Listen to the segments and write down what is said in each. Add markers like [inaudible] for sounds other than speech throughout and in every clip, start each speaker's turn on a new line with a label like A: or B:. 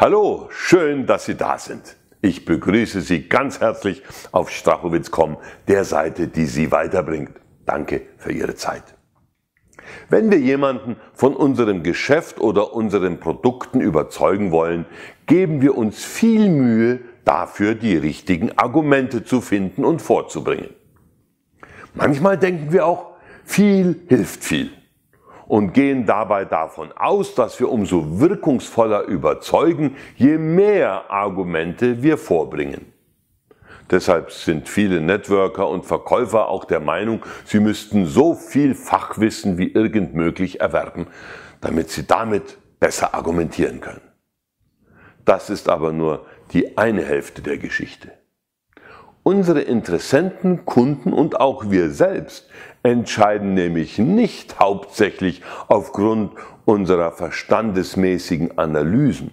A: Hallo, schön, dass Sie da sind. Ich begrüße Sie ganz herzlich auf strachowitz.com, der Seite, die Sie weiterbringt. Danke für Ihre Zeit. Wenn wir jemanden von unserem Geschäft oder unseren Produkten überzeugen wollen, geben wir uns viel Mühe, dafür die richtigen Argumente zu finden und vorzubringen. Manchmal denken wir auch, viel hilft viel und gehen dabei davon aus, dass wir umso wirkungsvoller überzeugen, je mehr Argumente wir vorbringen. Deshalb sind viele Networker und Verkäufer auch der Meinung, sie müssten so viel Fachwissen wie irgend möglich erwerben, damit sie damit besser argumentieren können. Das ist aber nur die eine Hälfte der Geschichte. Unsere Interessenten, Kunden und auch wir selbst entscheiden nämlich nicht hauptsächlich aufgrund unserer verstandesmäßigen Analysen.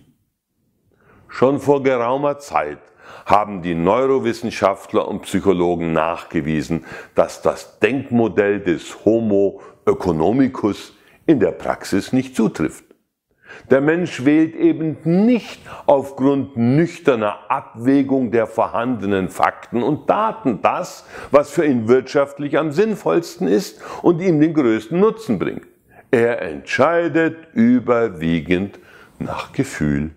A: Schon vor geraumer Zeit haben die Neurowissenschaftler und Psychologen nachgewiesen, dass das Denkmodell des Homo economicus in der Praxis nicht zutrifft. Der Mensch wählt eben nicht aufgrund nüchterner Abwägung der vorhandenen Fakten und Daten das, was für ihn wirtschaftlich am sinnvollsten ist und ihm den größten Nutzen bringt. Er entscheidet überwiegend nach Gefühl.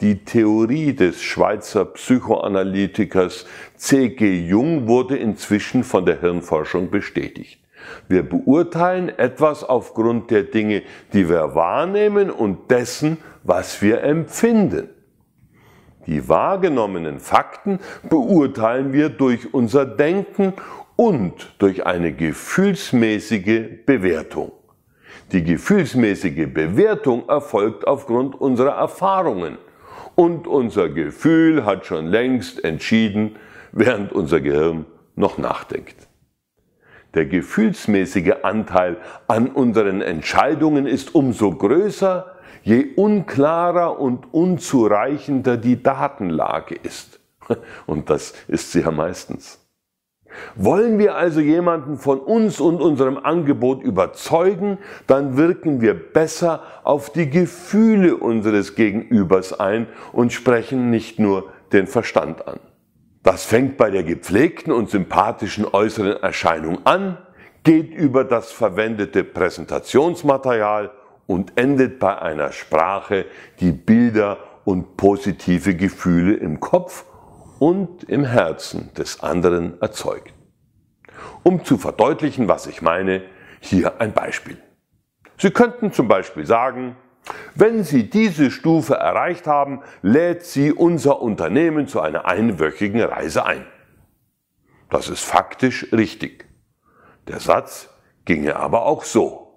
A: Die Theorie des Schweizer Psychoanalytikers C.G. Jung wurde inzwischen von der Hirnforschung bestätigt. Wir beurteilen etwas aufgrund der Dinge, die wir wahrnehmen und dessen, was wir empfinden. Die wahrgenommenen Fakten beurteilen wir durch unser Denken und durch eine gefühlsmäßige Bewertung. Die gefühlsmäßige Bewertung erfolgt aufgrund unserer Erfahrungen und unser Gefühl hat schon längst entschieden, während unser Gehirn noch nachdenkt. Der gefühlsmäßige Anteil an unseren Entscheidungen ist umso größer, je unklarer und unzureichender die Datenlage ist. [laughs] Und das ist sie ja meistens. Wollen wir also jemanden von uns und unserem Angebot überzeugen, dann wirken wir besser auf die Gefühle unseres Gegenübers ein und sprechen nicht nur den Verstand an. Das fängt bei der gepflegten und sympathischen äußeren Erscheinung an, geht über das verwendete Präsentationsmaterial und endet bei einer Sprache, die Bilder und positive Gefühle im Kopf und im Herzen des anderen erzeugt. Um zu verdeutlichen, was ich meine, hier ein Beispiel. Sie könnten zum Beispiel sagen, wenn Sie diese Stufe erreicht haben, lädt Sie unser Unternehmen zu einer einwöchigen Reise ein. Das ist faktisch richtig. Der Satz ginge aber auch so.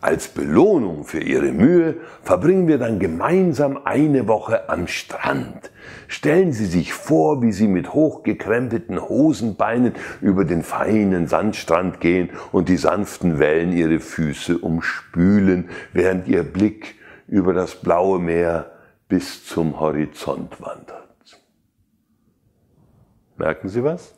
A: Als Belohnung für Ihre Mühe verbringen wir dann gemeinsam eine Woche am Strand. Stellen Sie sich vor, wie Sie mit hochgekrempelten Hosenbeinen über den feinen Sandstrand gehen und die sanften Wellen Ihre Füße umspülen, während Ihr Blick über das blaue Meer bis zum Horizont wandert. Merken Sie was?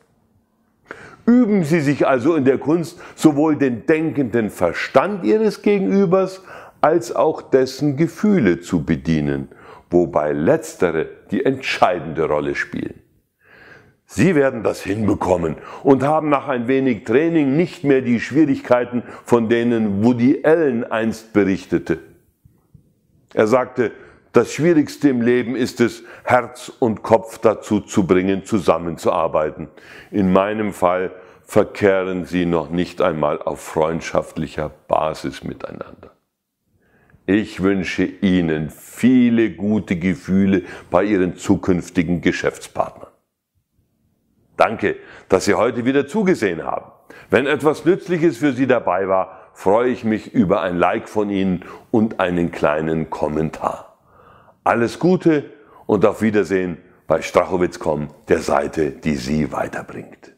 A: Üben Sie sich also in der Kunst sowohl den denkenden Verstand Ihres Gegenübers als auch dessen Gefühle zu bedienen, wobei letztere die entscheidende Rolle spielen. Sie werden das hinbekommen und haben nach ein wenig Training nicht mehr die Schwierigkeiten, von denen Woody Allen einst berichtete. Er sagte, das Schwierigste im Leben ist es, Herz und Kopf dazu zu bringen, zusammenzuarbeiten. In meinem Fall verkehren sie noch nicht einmal auf freundschaftlicher Basis miteinander. Ich wünsche Ihnen viele gute Gefühle bei Ihren zukünftigen Geschäftspartnern. Danke, dass Sie heute wieder zugesehen haben. Wenn etwas Nützliches für Sie dabei war, freue ich mich über ein Like von Ihnen und einen kleinen Kommentar. Alles Gute und auf Wiedersehen bei Strachowitz.com, der Seite, die Sie weiterbringt.